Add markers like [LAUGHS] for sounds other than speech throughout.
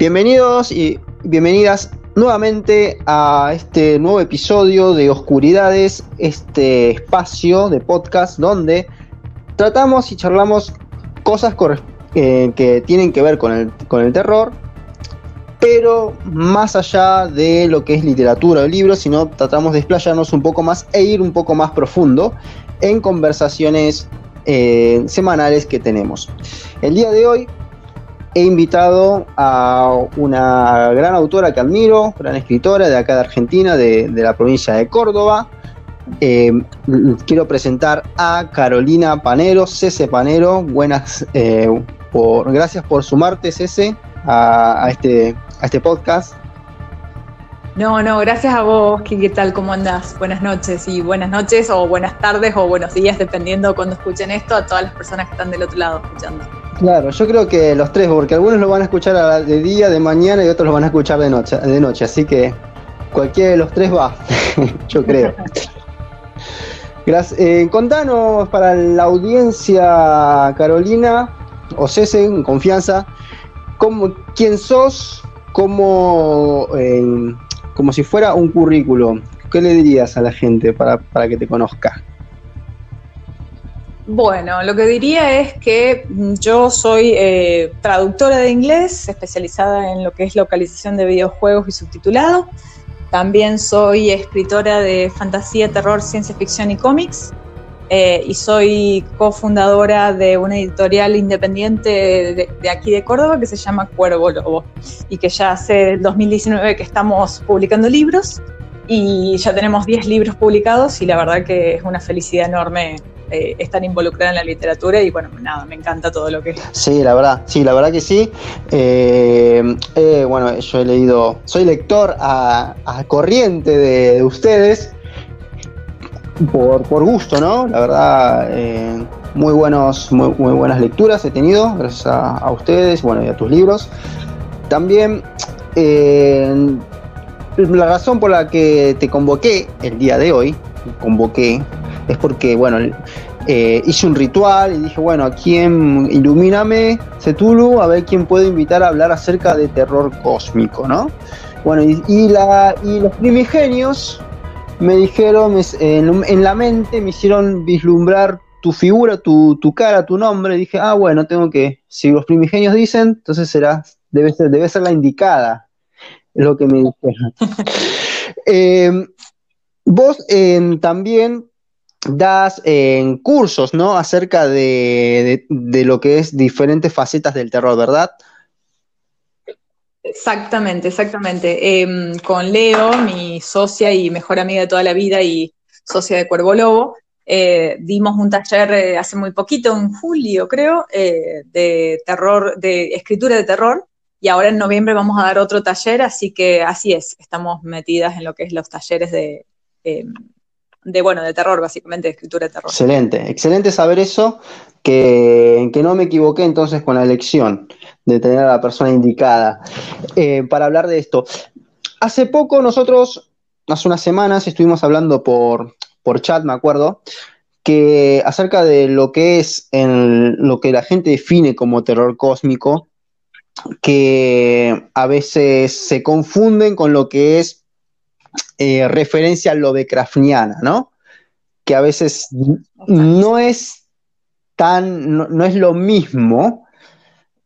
Bienvenidos y bienvenidas nuevamente a este nuevo episodio de Oscuridades, este espacio de podcast donde tratamos y charlamos cosas eh, que tienen que ver con el, terror, pero más allá de lo que es literatura o libros, sino tratamos de explayarnos un poco más e ir un poco más profundo en conversaciones eh, semanales que tenemos. El día de hoy he invitado a una gran autora que admiro, gran escritora de acá de Argentina, de, la provincia de Córdoba. Eh, quiero presentar a Carolina Panero, Cese Panero. Buenas, eh, por, gracias por sumarte, Cese, a, este, a este podcast. No, no, gracias a vos, ¿qué tal? ¿Cómo andás? Buenas noches y buenas noches o buenas tardes o buenos días, dependiendo cuando escuchen esto, a todas las personas que están del otro lado escuchando. Claro, yo creo que los tres, porque algunos lo van a escuchar de día, de mañana y otros lo van a escuchar de noche, de noche así que cualquiera de los tres va, [LAUGHS] yo creo. Gracias. Eh, contanos para la audiencia, Carolina, o Cese, en confianza, cómo, quién sos, cómo... Eh, como si fuera un currículum, ¿qué le dirías a la gente para, que te conozca? Bueno, lo que diría es que yo soy eh, traductora de inglés, especializada en lo que es localización de videojuegos y subtitulado. También soy escritora de fantasía, terror, ciencia ficción y cómics. Eh, y soy cofundadora de una editorial independiente de, aquí de Córdoba que se llama Cuervo Lobo y que ya hace 2019 que estamos publicando libros y ya tenemos 10 libros publicados y la verdad que es una felicidad enorme eh, estar involucrada en la literatura y bueno, nada, me encanta todo lo que. Sí, la verdad, sí, la verdad que sí. Eh, bueno, yo he leído, soy lector a, corriente de ustedes por, por gusto, ¿no? La verdad, eh, muy, buenos, muy, buenas lecturas he tenido, gracias a, ustedes bueno, y a tus libros. También eh, la razón por la que te convoqué el día de hoy, convoqué, es porque, bueno, eh, hice un ritual y dije, bueno, ¿a quién ilumíname, Cetulu, a ver quién puedo invitar a hablar acerca de terror cósmico, ¿no? Bueno, y, la, y los primigenios me dijeron, en, la mente me hicieron vislumbrar tu figura, tu, cara, tu nombre. Dije, ah, bueno, tengo que, si los primigenios dicen, entonces será, debe ser, debe ser la indicada, es lo que me dijeron. [LAUGHS] Em, vos em, también das en cursos, ¿no? Acerca de, de, lo que es diferentes facetas del terror, ¿verdad? Exactamente, exactamente. Em, con Leo, mi socia y mejor amiga de toda la vida y socia de Cuervo Lobo, eh, dimos un taller eh, hace muy poquito, en julio creo, eh, de terror, de escritura de terror, y ahora en noviembre vamos a dar otro taller, así que así es, estamos metidas en lo que es los talleres de, em, de bueno, de terror, básicamente, de escritura de terror. Excelente, excelente saber eso, que, que no me equivoqué entonces con la elección de tener a la persona indicada eh, para hablar de esto. Hace poco nosotros, hace unas semanas, estuvimos hablando por, por chat, me acuerdo, que acerca de lo que es lo que la gente define como terror cósmico, que a veces se confunden con lo que es eh, referencia a lo de Krafniana, ¿no? Que a veces no es tan, no es lo mismo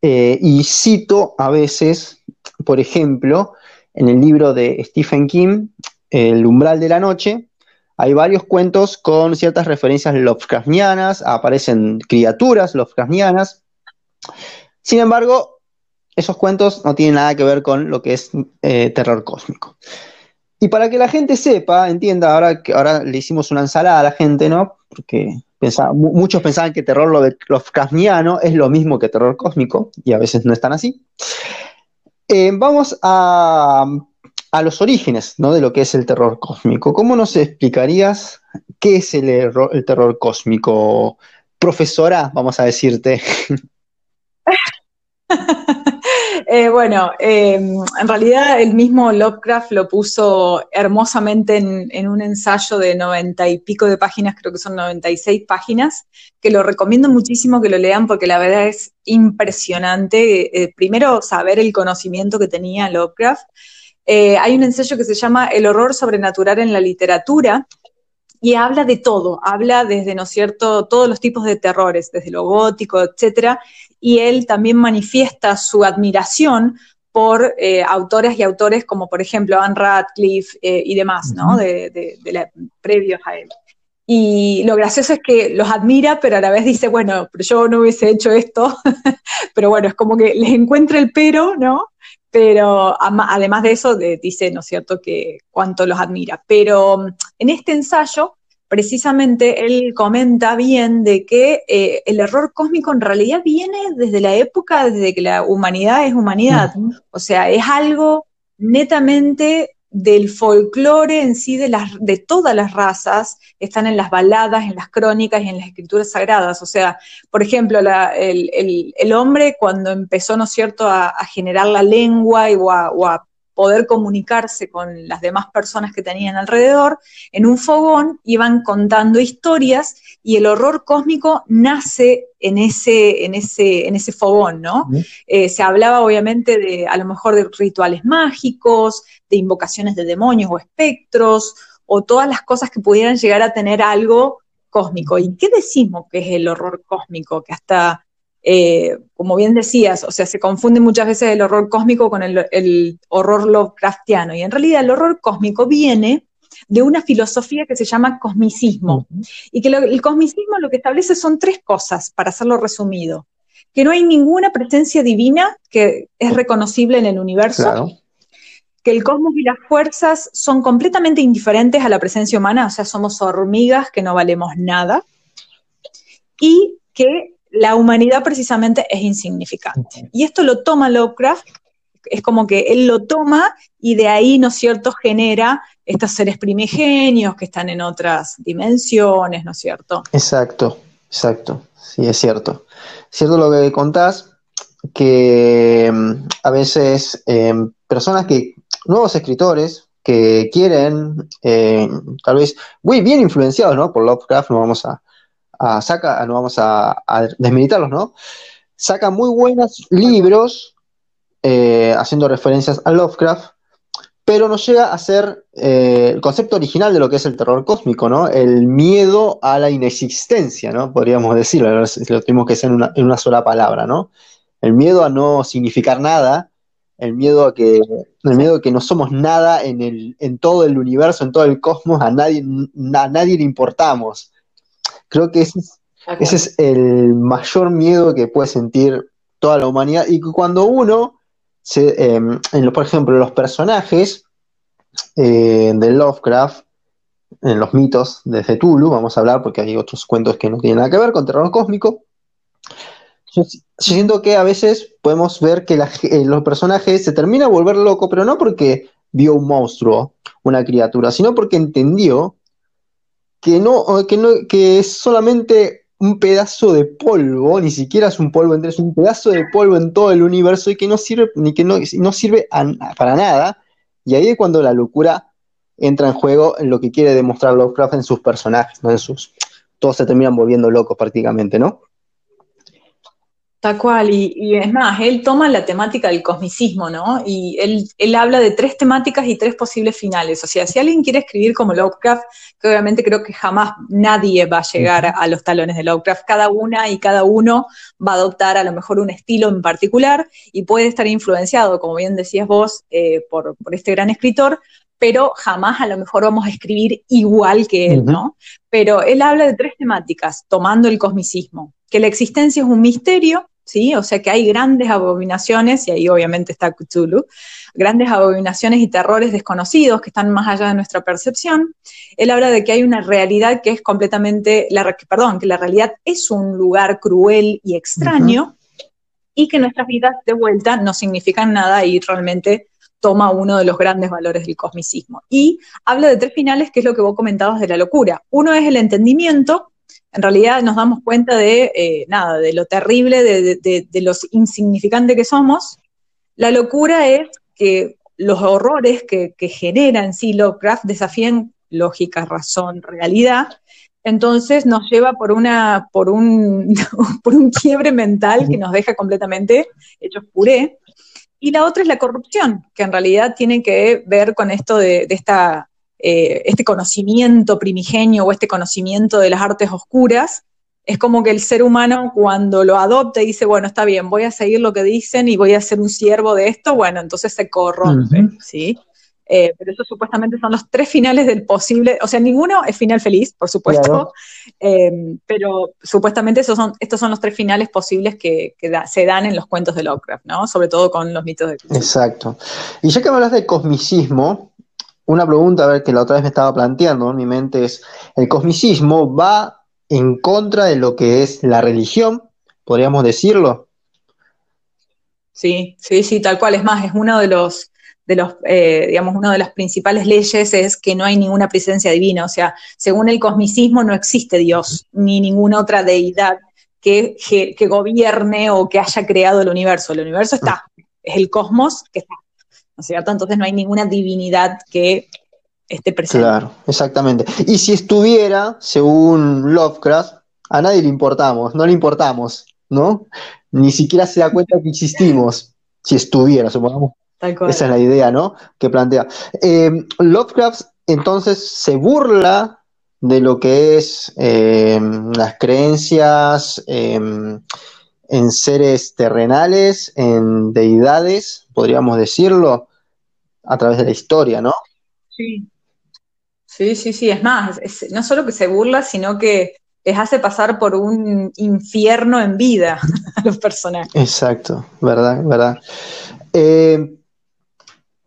eh, y cito a veces, por ejemplo, en el libro de Stephen King, El umbral de la noche, hay varios cuentos con ciertas referencias Lovecraftianas, aparecen criaturas Lovecraftianas. Sin embargo, esos cuentos no tienen nada que ver con lo que es eh, terror cósmico. Y para que la gente sepa, entienda, ahora que ahora le hicimos una ensalada a la gente, ¿no? Porque muchos pensaban que terror lo de es lo mismo que terror cósmico, y a veces no están así. Eh, vamos a, los orígenes de lo que es el terror cósmico. ¿Cómo nos explicarías qué es el terror cósmico? Profesora, vamos a decirte. [LAUGHS] [LAUGHS] Eh, bueno, eh, en realidad el mismo Lovecraft lo puso hermosamente en, un ensayo de noventa y pico de páginas, creo que son 96 páginas, que lo recomiendo muchísimo que lo lean porque la verdad es impresionante. Eh, primero, saber el conocimiento que tenía Lovecraft. hay un ensayo que se llama El horror sobrenatural en la literatura, y habla de todo, habla desde, ¿no es cierto?, todos los tipos de terrores, desde lo gótico, etcétera, y él también manifiesta su admiración por eh, autoras y autores como, por ejemplo, Anne Radcliffe eh, y demás, ¿no?, de, la, previos a él. Y lo gracioso es que los admira, pero a la vez dice, bueno, pero yo no hubiese hecho esto, [LAUGHS] pero bueno, es como que les encuentra el pero, ¿no? Pero además de eso, dice, ¿no es cierto?, que cuánto los admira. Pero mm, en este ensayo, precisamente, él comenta bien de que eh, el error cósmico en realidad viene desde la época, desde que la humanidad es humanidad. O sea, es algo netamente del folclore en sí de, las, de todas las razas están en las baladas, en las crónicas y en las escrituras sagradas. O sea, por ejemplo, el, hombre cuando empezó, ¿no es cierto?, a, generar la lengua y, o a poder comunicarse con las demás personas que tenían alrededor, en un fogón iban contando historias y el horror cósmico nace en ese, en ese, en ese fogón, ¿no? Eh, se hablaba obviamente de, a lo mejor, de rituales mágicos, de invocaciones de demonios o espectros, o todas las cosas que pudieran llegar a tener algo cósmico. ¿Y qué decimos que es el horror cósmico? Que hasta eh, como bien decías, o sea, se confunde muchas veces el horror cósmico con el, horror Lovecraftiano. Y en realidad el horror cósmico viene de una filosofía que se llama cosmicismo. Y que el cosmicismo lo que establece son tres cosas, para hacerlo resumido. Que no hay ninguna presencia divina que es reconocible en el universo. Que el cosmos y las fuerzas son completamente indiferentes a la presencia humana, o sea, somos hormigas que no valemos nada. Y que la humanidad precisamente es insignificante. Y esto lo toma Lovecraft, es como que él lo toma y de ahí, ¿no es cierto?, genera estos seres primigenios que están en otras dimensiones, ¿no es cierto? Exacto, exacto, sí, es cierto. Es cierto lo que contás, que mm, a veces em, personas que, nuevos escritores, que quieren, eh, tal vez, muy bien influenciados, ¿no? Por Lovecraft, no vamos a, saca, no vamos a, desmilitarlos, ¿no? Saca muy buenos libros eh, haciendo referencias a Lovecraft, pero no llega a ser eh, el concepto original de lo que es el terror cósmico, ¿no? El miedo a la inexistencia, ¿no? Podríamos decirlo, si lo tenemos que decir en una, sola palabra, ¿no? El miedo a no significar nada, el miedo a que, el miedo a que no somos nada en, el, en todo el universo, en todo el cosmos, a nadie, a nadie le importamos. Creo que ese es, el mayor miedo que puede sentir toda la humanidad. Y cuando uno, se, em, por ejemplo, los personajes eh, de Lovecraft, en los mitos de Cthulhu, vamos a hablar porque hay otros cuentos que no tienen nada que ver con terror cósmico. Yo, siento que a veces podemos ver que eh, los personajes se terminan a volver loco, pero no porque vio un monstruo, una criatura, sino porque entendió que no, que no, que es solamente un pedazo de polvo, ni siquiera es un polvo entero, es un pedazo de polvo en todo el universo y que no sirve, ni que no, no sirve para nada. Y ahí es cuando la locura entra en juego en lo que quiere demostrar Lovecraft en sus personajes, ¿no? En sus, todos se terminan volviendo locos prácticamente, ¿no? Tal cual, y, es más, él toma la temática del cosmicismo, ¿no? Y él, él, habla de tres temáticas y tres posibles finales. O sea, si alguien quiere escribir como Lovecraft, que obviamente creo que jamás nadie va a llegar a los talones de Lovecraft, cada una y cada uno va a adoptar a lo mejor un estilo en particular y puede estar influenciado, como bien decías vos, eh, por, por este gran escritor, pero jamás a lo mejor vamos a escribir igual que él, ¿no? Pero él habla de tres temáticas, tomando el cosmicismo, que la existencia es un misterio, ¿sí? O sea que hay grandes abominaciones, y ahí obviamente está Cthulhu, grandes abominaciones y terrores desconocidos que están más allá de nuestra percepción. Él habla de que hay una realidad que es completamente, la, perdón, que la realidad es un lugar cruel y extraño, y que nuestras vidas de vuelta no significan nada y realmente toma uno de los grandes valores del cosmicismo. Y habla de tres finales, que es lo que vos comentabas de la locura. Uno es el entendimiento, en realidad nos damos cuenta de, eh, nada, de lo terrible, de, de, lo insignificante que somos, La locura es que los horrores que, que genera en sí Lovecraft desafían lógica, razón, realidad, entonces nos lleva por, una, por, un, [LAUGHS] por un quiebre mental que nos deja completamente hechos puré. Y la otra es la corrupción, que en realidad tiene que ver con esto de, esta, eh, este conocimiento primigenio o este conocimiento de las artes oscuras. Es como que el ser humano cuando lo adopta y dice, bueno, está bien, voy a seguir lo que dicen y voy a ser un siervo de esto, bueno, entonces se corrompe, ¿sí? Eh, pero esos supuestamente son los tres finales del posible, o sea, ninguno es final feliz, por supuesto, [LAUGHS] eh, pero supuestamente esos son, estos son los tres finales posibles que, se dan en los cuentos de Lovecraft, ¿no? Sobre todo con los mitos de Exacto. Y ya que me hablas de cosmicismo, una pregunta a ver que la otra vez me estaba planteando en mi mente es, ¿el cosmicismo va en contra de lo que es la religión? ¿Podríamos decirlo? Sí, sí, sí, tal cual. Es más, es uno de los de los, eh, digamos, una de las principales leyes es que no hay ninguna presencia divina. O sea, según el cosmicismo no existe Dios ni ninguna otra deidad que, que, gobierne o que haya creado el universo. El universo está, es el cosmos que está. ¿No es cierto? Entonces no hay ninguna divinidad que esté presente. Claro, exactamente. Y si estuviera, según Lovecraft, a nadie le importamos, no le importamos, ¿no? Ni siquiera se da cuenta que existimos, si estuviera, supongamos esa es la idea, ¿no? Que plantea. Eh, Lovecraft entonces se burla de lo que es eh, las creencias eh, en seres terrenales, en deidades, podríamos decirlo, a través de la historia, ¿no? Sí. Sí, sí, sí. Es más, no solo que se burla, sino que les hace pasar por un infierno en vida [LAUGHS] a los personajes. Exacto, verdad, verdad.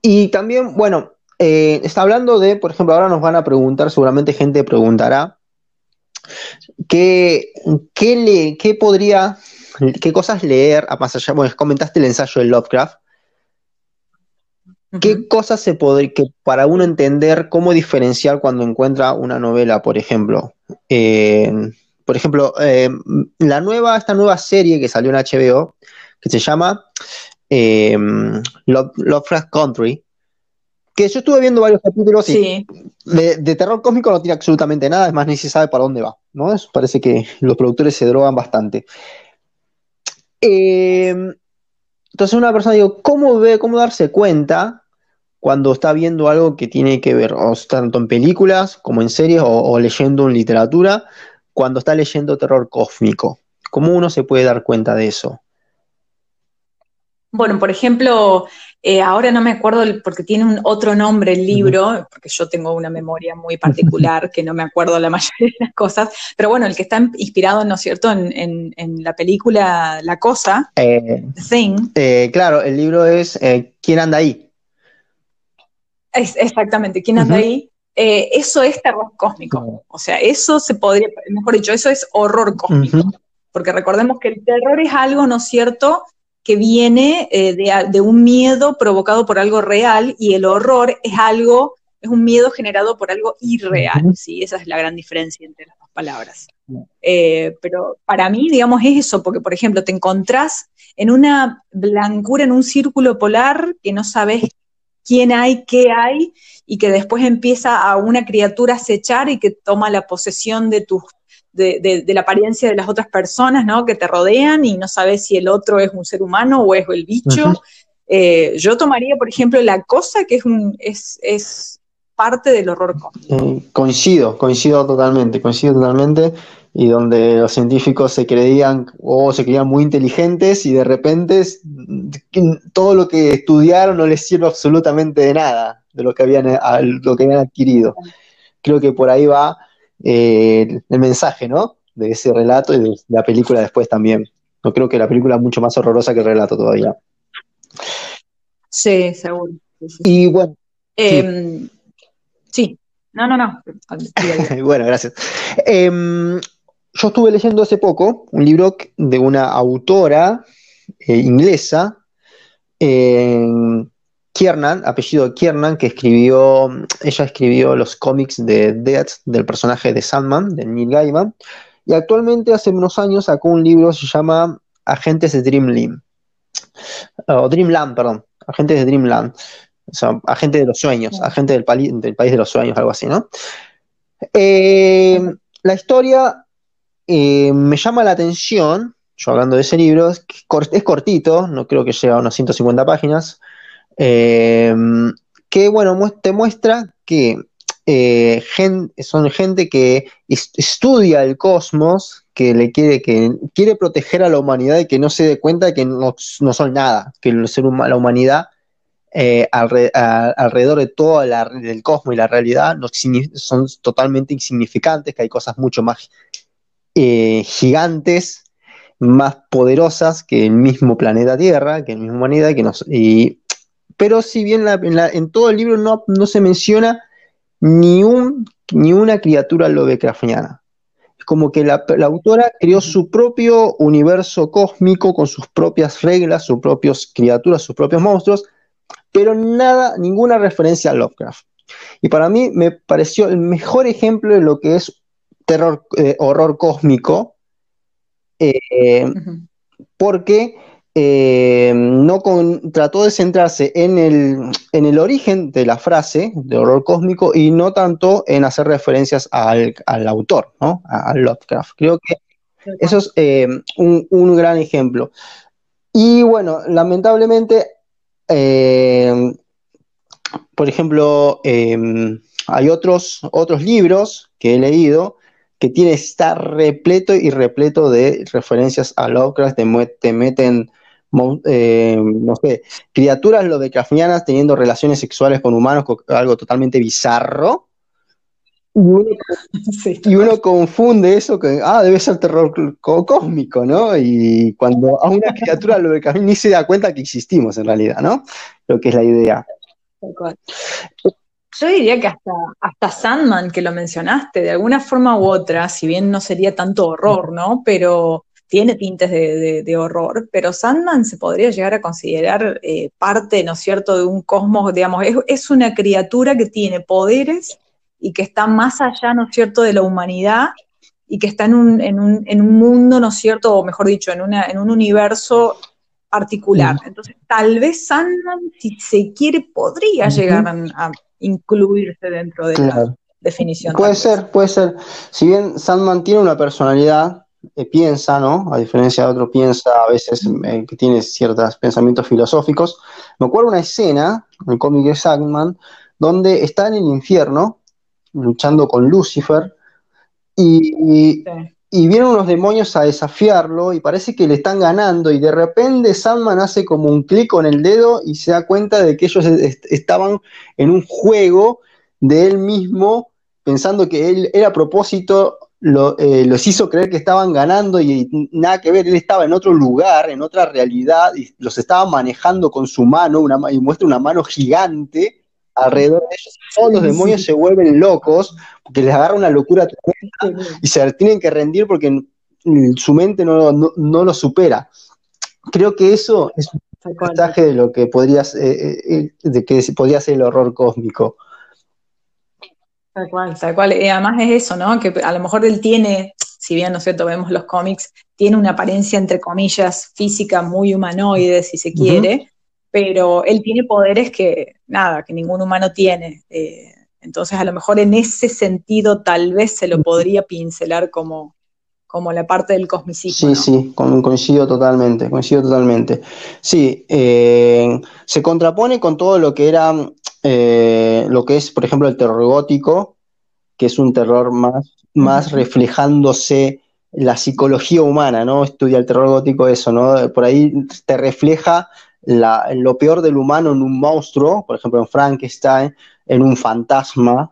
Y también, bueno, eh, está hablando de, por ejemplo, ahora nos van a preguntar, seguramente gente preguntará, ¿qué, qué, podría, qué cosas leer, a más allá, bueno, comentaste el ensayo de Lovecraft, ¿Qué cosas se podría, que para uno entender cómo diferenciar cuando encuentra una novela, por ejemplo? Eh, por ejemplo, eh, la nueva, esta nueva serie que salió en HBO, que se llama eh, Lovecraft Country, que yo estuve viendo varios capítulos y de, terror cósmico no tiene absolutamente nada, es más, ni se sabe para dónde va, ¿no? parece que los productores se drogan bastante. Eh, entonces una persona digo, ¿cómo ve, cómo darse cuenta cuando está viendo algo que tiene que ver, tanto en películas como en series o, o leyendo en literatura, cuando está leyendo terror cósmico? ¿Cómo uno se puede dar cuenta de eso? Bueno, por ejemplo, eh, ahora no me acuerdo porque tiene un otro nombre el libro, porque yo tengo una memoria muy particular que no me acuerdo la [LAUGHS] mayoría de las cosas, pero bueno, el que está inspirado, ¿no es cierto?, en, la película La Cosa, eh, The Thing. Eh, claro, el libro es ¿Quién anda ahí? exactamente, ¿Quién anda ahí? eso es terror cósmico, o sea, eso se podría, mejor dicho, eso es horror cósmico, porque recordemos que el terror es algo, ¿no es cierto?, que viene eh, de, un miedo provocado por algo real y el horror es algo, es un miedo generado por algo irreal, ¿sí? Esa es la gran diferencia entre las dos palabras. Eh, pero para mí, digamos, es eso, porque, por ejemplo, te encontrás en una blancura, en un círculo polar que no sabes quién hay, qué hay, y que después empieza a una criatura a acechar y que toma la posesión de tus de, la apariencia de las otras personas, ¿no? Que te rodean y no sabes si el otro es un ser humano o es el bicho. Eh, yo tomaría, por ejemplo, la cosa que es, un, es, es parte del horror cósmico. Eh, coincido, coincido totalmente, coincido totalmente. Y donde los científicos se creían o se creían muy inteligentes y de repente todo lo que estudiaron no les sirve absolutamente de nada de lo que habían, lo que habían adquirido. Creo que por ahí va eh, el mensaje, ¿no? De ese relato y de la película después también. No creo que la película es mucho más horrorosa que el relato todavía. Sí, seguro. Y bueno. Em, sí. no, no, no. [LAUGHS] bueno, gracias. Em, yo estuve leyendo hace poco un libro de una autora eh, inglesa Kiernan, apellido Kiernan, que escribió, ella escribió los cómics de Death del personaje de Sandman, de Neil Gaiman, y actualmente hace unos años sacó un libro que se llama Agentes de Dreamland. o Dreamland, perdón, agentes de Dreamland, o sea, agente de los sueños, agente del, del, país de los sueños, algo así, ¿no? Eh, la historia eh, me llama la atención, yo hablando de ese libro, es, cortito, no creo que llegue a unas 150 páginas, eh, que, bueno, te muestra que son gente que estudia el cosmos, que le quiere, que quiere proteger a la humanidad y que no se dé cuenta de que no, son nada, que la humanidad eh, alrededor de todo el cosmos y la realidad no, son totalmente insignificantes, que hay cosas mucho más eh, gigantes, más poderosas que el mismo planeta Tierra, que la misma humanidad, que nos, pero si bien en, todo el libro no, no se menciona ni, un, ni una criatura lovecraftiana como que la, autora creó su propio universo cósmico con sus propias reglas, sus propias criaturas, sus propios monstruos, pero nada, ninguna referencia a Lovecraft. Y para mí me pareció el mejor ejemplo de lo que es terror, eh, horror cósmico, eh, porque eh, no trató de centrarse en el, origen de la frase de horror cósmico y no tanto en hacer referencias al, autor, ¿no? A, Lovecraft. Creo que eso es eh, un, gran ejemplo. Y bueno, lamentablemente, eh, por ejemplo, hay otros, otros libros que he leído que tiene estar repleto y repleto de referencias a Lovecraft, te meten eh, no sé, criaturas lo de cafnianas teniendo relaciones sexuales con humanos, algo totalmente bizarro. Y uno, [LAUGHS] confunde eso que, ah, debe ser terror cósmico, ¿no? Y cuando a una criatura lo de ni se da cuenta que existimos en realidad, ¿no? Lo que es la idea. Yo diría que hasta, hasta Sandman, que lo mencionaste, de alguna forma u otra, si bien no sería tanto horror, ¿no? Pero tiene tintes de, horror, pero Sandman se podría llegar a considerar eh, parte, ¿no es cierto?, de un cosmos, digamos, es, una criatura que tiene poderes y que está más allá, ¿no es cierto?, de la humanidad y que está en un, en un, en un mundo, ¿no es cierto?, o mejor dicho, en, una, en un universo particular. Mm. Entonces, tal vez Sandman, si se quiere, podría llegar a, incluirse dentro de la definición. Puede ser, puede ser. Si bien Sandman tiene una personalidad, piensa, ¿no? A diferencia de otro, piensa a veces eh, que tiene ciertos pensamientos filosóficos. Me acuerdo una escena, en el cómic de Sandman, donde está en el infierno, luchando con Lucifer, y, vienen unos demonios a desafiarlo, y parece que le están ganando, y de repente Sandman hace como un clic con el dedo y se da cuenta de que ellos estaban en un juego de él mismo, pensando que él era a propósito eh, los hizo creer que estaban ganando y, nada que ver, él estaba en otro lugar, en otra realidad, y los estaba manejando con su mano, una, y muestra una mano gigante alrededor de ellos. Todos los demonios se vuelven locos porque les agarra una locura y se tienen que rendir porque su mente no, lo supera. Creo que eso es un mensaje de lo que podría, eh, eh, de que podría ser el horror cósmico. Tal cual, tal cual. Y además es eso, ¿no? Que a lo mejor él tiene, si bien, ¿no es cierto?, vemos los cómics, tiene una apariencia, entre comillas, física muy humanoide, si se quiere, pero él tiene poderes que, nada, que ningún humano tiene. Eh, entonces, a lo mejor en ese sentido, tal vez se lo podría pincelar como, como la parte del cosmicismo. Sí, sí, coincido totalmente, coincido totalmente. Sí, eh, se contrapone con todo lo que era eh, lo que es, por ejemplo, el terror gótico, que es un terror más, más reflejándose la psicología humana, ¿no? Estudia el terror gótico eso, ¿no? Por ahí te refleja lo peor del humano en un monstruo, por ejemplo, en Frankenstein, en un fantasma.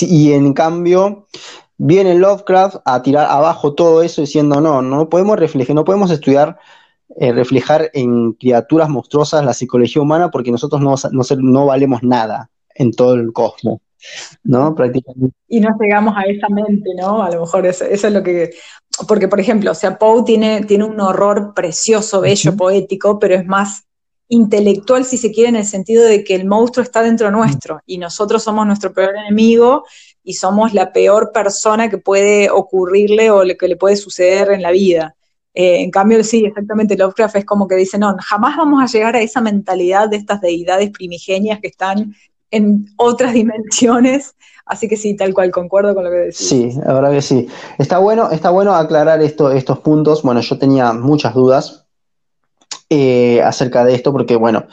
y en cambio, viene Lovecraft a tirar abajo todo eso diciendo, no, no podemos reflejar, no podemos estudiar eh, reflejar en criaturas monstruosas la psicología humana porque nosotros no, no, valemos nada en todo el cosmos. ¿no? Prácticamente. Y no llegamos a esa mente, ¿no? A lo mejor eso, es lo que... Porque, por ejemplo, o sea, Poe tiene, tiene un horror precioso, bello, poético, pero es más intelectual, si se quiere, en el sentido de que el monstruo está dentro nuestro y nosotros somos nuestro peor enemigo y somos la peor persona que puede ocurrirle o que le puede suceder en la vida. Eh, en cambio, sí, exactamente, Lovecraft es como que dice, no, jamás vamos a llegar a esa mentalidad de estas deidades primigenias que están en otras [LAUGHS] dimensiones. Así que sí, tal cual, concuerdo con lo que decís. Sí, la verdad que sí. Está bueno, está bueno aclarar esto, estos puntos. Bueno, yo tenía muchas dudas eh, acerca de esto, porque bueno,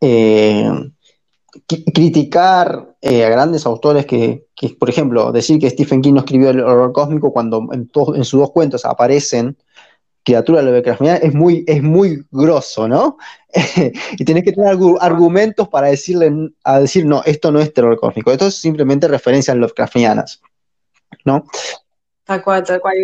eh, criticar a grandes autores que, por ejemplo, decir que Stephen King no escribió el horror cósmico cuando en, en sus dos cuentos aparecen criaturas Lovecraftianas es muy, es muy grosso, ¿no? [LAUGHS] y tenés que tener argumentos para decirle, a decir, no, esto no es terror cósmico, esto es simplemente referencias Lovecraftianas, ¿no? Tal cual, tal cual.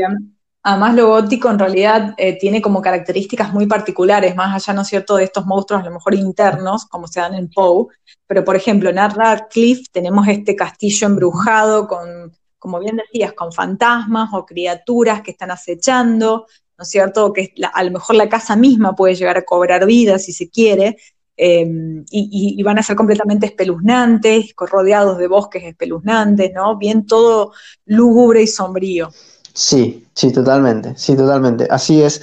Además, lo gótico en realidad eh, tiene como características muy particulares, más allá, ¿no es cierto?, de estos monstruos a lo mejor internos, como se dan en Poe. Pero, por ejemplo, en Radcliffe tenemos este castillo embrujado con, como bien decías, con fantasmas o criaturas que están acechando, ¿no es cierto?, que a lo mejor la casa misma puede llegar a cobrar vida si se quiere, em, y, van a ser completamente espeluznantes, rodeados de bosques espeluznantes, ¿no? Bien todo lúgubre y sombrío. Sí, sí, totalmente, sí, totalmente. Así es.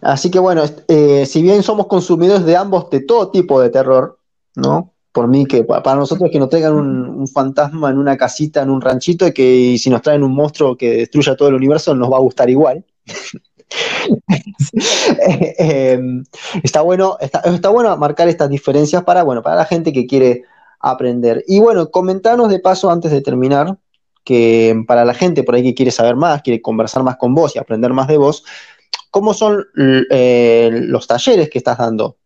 Así que bueno, eh, si bien somos consumidores de ambos, de todo tipo de terror, ¿no? Por mí, que para nosotros que nos traigan un, fantasma en una casita, en un ranchito, y que si nos traen un monstruo que destruya todo el universo, nos va a gustar igual. [LAUGHS] [LAUGHS] Eh, em, está bueno, está, bueno marcar estas diferencias para, bueno, para la gente que quiere aprender. Y bueno, comentanos de paso antes de terminar, que para la gente por ahí que quiere saber más, quiere conversar más con vos y aprender más de vos, ¿cómo son eh, los talleres que estás dando?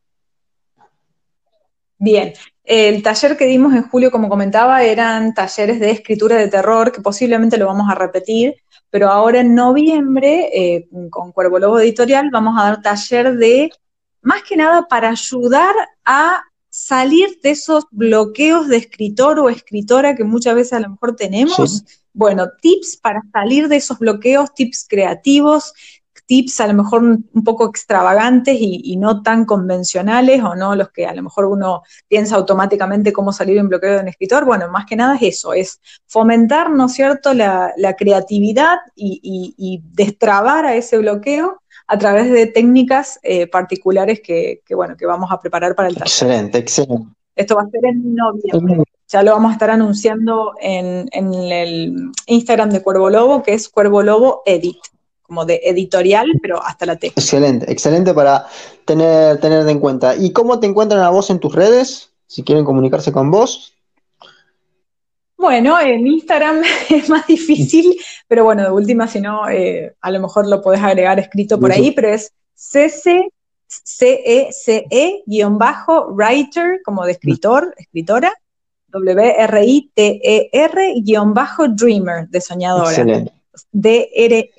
Bien, el taller que dimos en julio, como comentaba, eran talleres de escritura de terror, que posiblemente lo vamos a repetir, pero ahora en noviembre, eh, con Cuervo Lobo Editorial, vamos a dar taller de, más que nada, para ayudar a salir de esos bloqueos de escritor o escritora que muchas veces a lo mejor tenemos. Bueno, tips para salir de esos bloqueos, tips creativos, tips a lo mejor un poco extravagantes y, no tan convencionales o no los que a lo mejor uno piensa automáticamente cómo salir de un bloqueo de un escritor. Bueno, más que nada es eso, es fomentar, ¿no es cierto?, la, creatividad y, y destrabar a ese bloqueo a través de técnicas eh, particulares que, bueno, que vamos a preparar para el taller. Excelente, excelente. Esto va a ser en noviembre. Ya lo vamos a estar anunciando en, el Instagram de Cuervo Lobo, que es Cuervo Lobo Edit, como de editorial, pero hasta la T. Excelente, excelente para tener, tener en cuenta. ¿Y cómo te encuentran a vos en tus redes? Si quieren comunicarse con vos. Bueno, en Instagram [LAUGHS] es más difícil, pero bueno, de última, si no, eh, a lo mejor lo podés agregar escrito por ahí, pero es cc bajo writer, como de escritor, escritora, W-R-I-T-E-R, bajo dreamer, de soñadora. D-R-E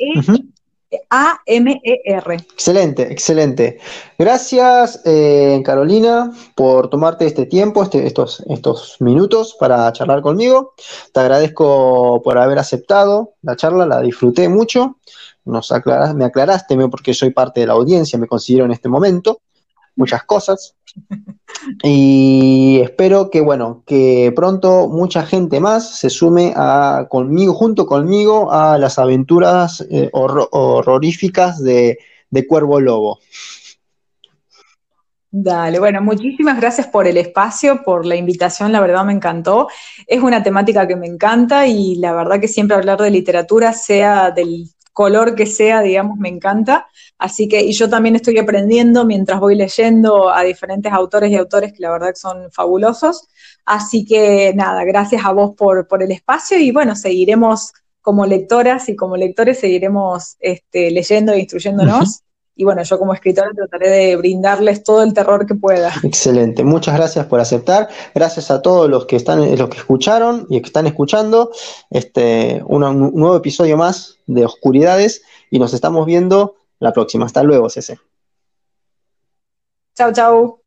a-M-E-R. Excelente, excelente. Gracias, eh, Carolina, por tomarte este tiempo, este, estos, estos minutos para charlar conmigo. Te agradezco por haber aceptado la charla, la disfruté mucho. Nos me aclaraste porque soy parte de la audiencia, me considero en este momento muchas cosas. [LAUGHS] Y espero que, bueno, que pronto mucha gente más se sume a, conmigo, junto conmigo, a las aventuras eh, horroríficas de, de Cuervo Lobo. Dale, bueno, muchísimas gracias por el espacio, por la invitación, la verdad me encantó. Es una temática que me encanta y la verdad que siempre hablar de literatura, sea del color que sea, digamos, me encanta. Así que, y yo también estoy aprendiendo mientras voy leyendo a diferentes autores y autores que la verdad son fabulosos. Así que nada, gracias a vos por, por el espacio y bueno, seguiremos como lectoras y como lectores seguiremos este, leyendo e instruyéndonos. Y bueno, yo como escritora trataré de brindarles todo el terror que pueda. Excelente, muchas gracias por aceptar. Gracias a todos los que están, los que escucharon y que están escuchando este un, nuevo episodio más de Oscuridades y nos estamos viendo la próxima. Hasta luego, Cece. Chao, chao.